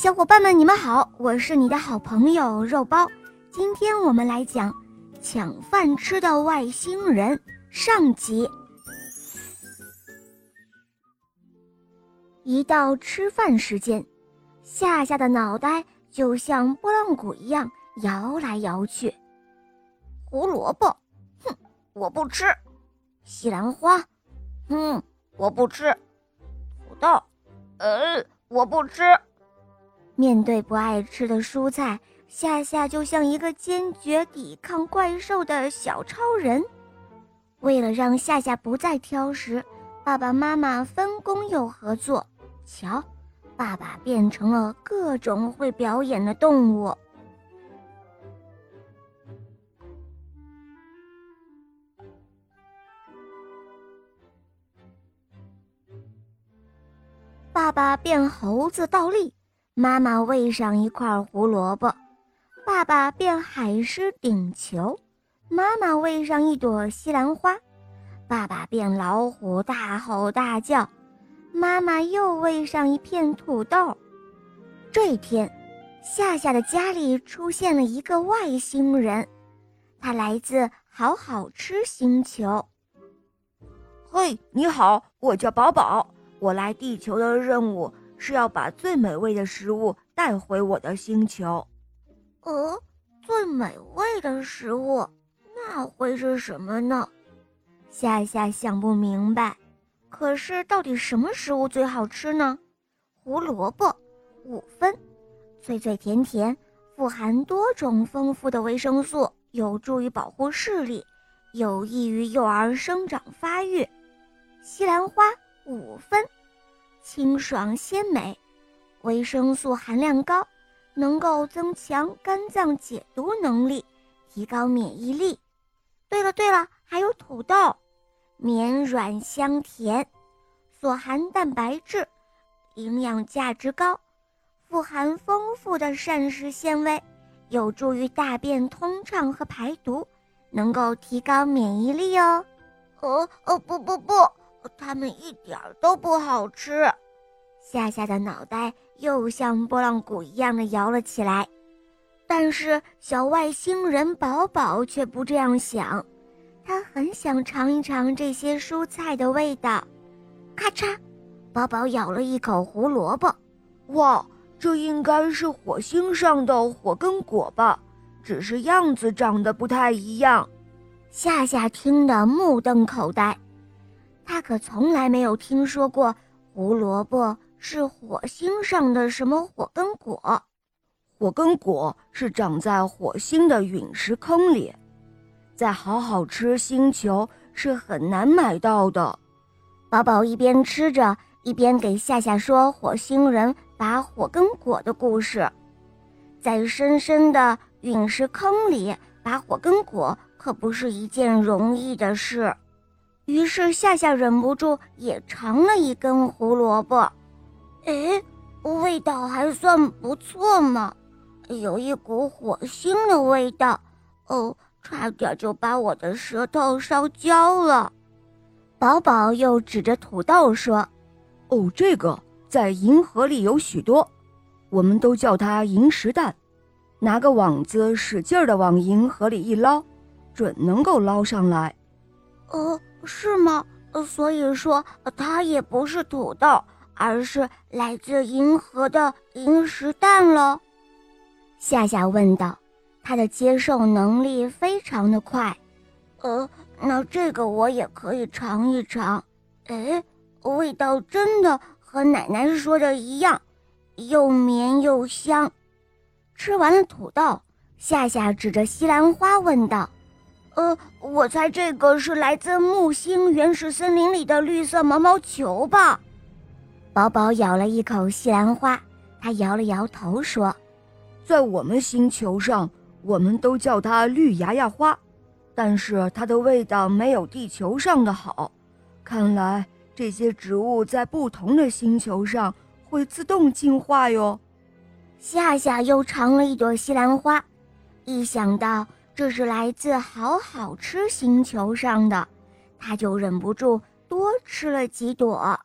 小伙伴们，你们好，我是你的好朋友肉包。今天我们来讲抢饭吃的外星人上集。一到吃饭时间，夏夏的脑袋就像拨浪鼓一样摇来摇去。胡萝卜，哼，我不吃；西兰花，嗯，我不吃；土豆，呃，我不吃。面对不爱吃的蔬菜，夏夏就像一个坚决抵抗怪兽的小超人。为了让夏夏不再挑食，爸爸妈妈分工又合作。瞧，爸爸变成了各种会表演的动物。爸爸变猴子倒立。妈妈喂上一块胡萝卜，爸爸变海狮顶球；妈妈喂上一朵西兰花，爸爸变老虎大吼大叫；妈妈又喂上一片土豆。这一天，夏夏的家里出现了一个外星人，他来自好好吃星球。嘿，你好，我叫宝宝，我来地球的任务。是要把最美味的食物带回我的星球。呃，最美味的食物，那会是什么呢？夏夏想不明白。可是到底什么食物最好吃呢？胡萝卜，五分，脆脆甜甜，富含多种丰富的维生素，有助于保护视力，有益于幼儿生长发育。西兰花，五分。清爽鲜美，维生素含量高，能够增强肝脏解毒能力，提高免疫力。对了对了，还有土豆，绵软香甜，所含蛋白质，营养价值高，富含丰富的膳食纤维，有助于大便通畅和排毒，能够提高免疫力哦。哦哦不不不。它们一点都不好吃，夏夏的脑袋又像拨浪鼓一样的摇了起来。但是小外星人宝宝却不这样想，他很想尝一尝这些蔬菜的味道。咔嚓，宝宝咬了一口胡萝卜。哇，这应该是火星上的火根果吧？只是样子长得不太一样。夏夏听得目瞪口呆。他可从来没有听说过胡萝卜是火星上的什么火根果。火根果是长在火星的陨石坑里，在好好吃星球是很难买到的。宝宝一边吃着，一边给夏夏说火星人拔火根果的故事。在深深的陨石坑里拔火根果可不是一件容易的事。于是夏夏忍不住也尝了一根胡萝卜，哎，味道还算不错嘛，有一股火星的味道，哦，差点就把我的舌头烧焦了。宝宝又指着土豆说：“哦，这个在银河里有许多，我们都叫它银石蛋。拿个网子使劲儿的往银河里一捞，准能够捞上来。”哦。是吗？所以说它也不是土豆，而是来自银河的银石蛋了。夏夏问道，他的接受能力非常的快。呃，那这个我也可以尝一尝。哎，味道真的和奶奶说的一样，又绵又香。吃完了土豆，夏夏指着西兰花问道。呃，我猜这个是来自木星原始森林里的绿色毛毛球吧。宝宝咬了一口西兰花，他摇了摇头说：“在我们星球上，我们都叫它绿芽芽花，但是它的味道没有地球上的好。看来这些植物在不同的星球上会自动进化哟。”夏夏又尝了一朵西兰花，一想到。这是来自好好吃星球上的，他就忍不住多吃了几朵。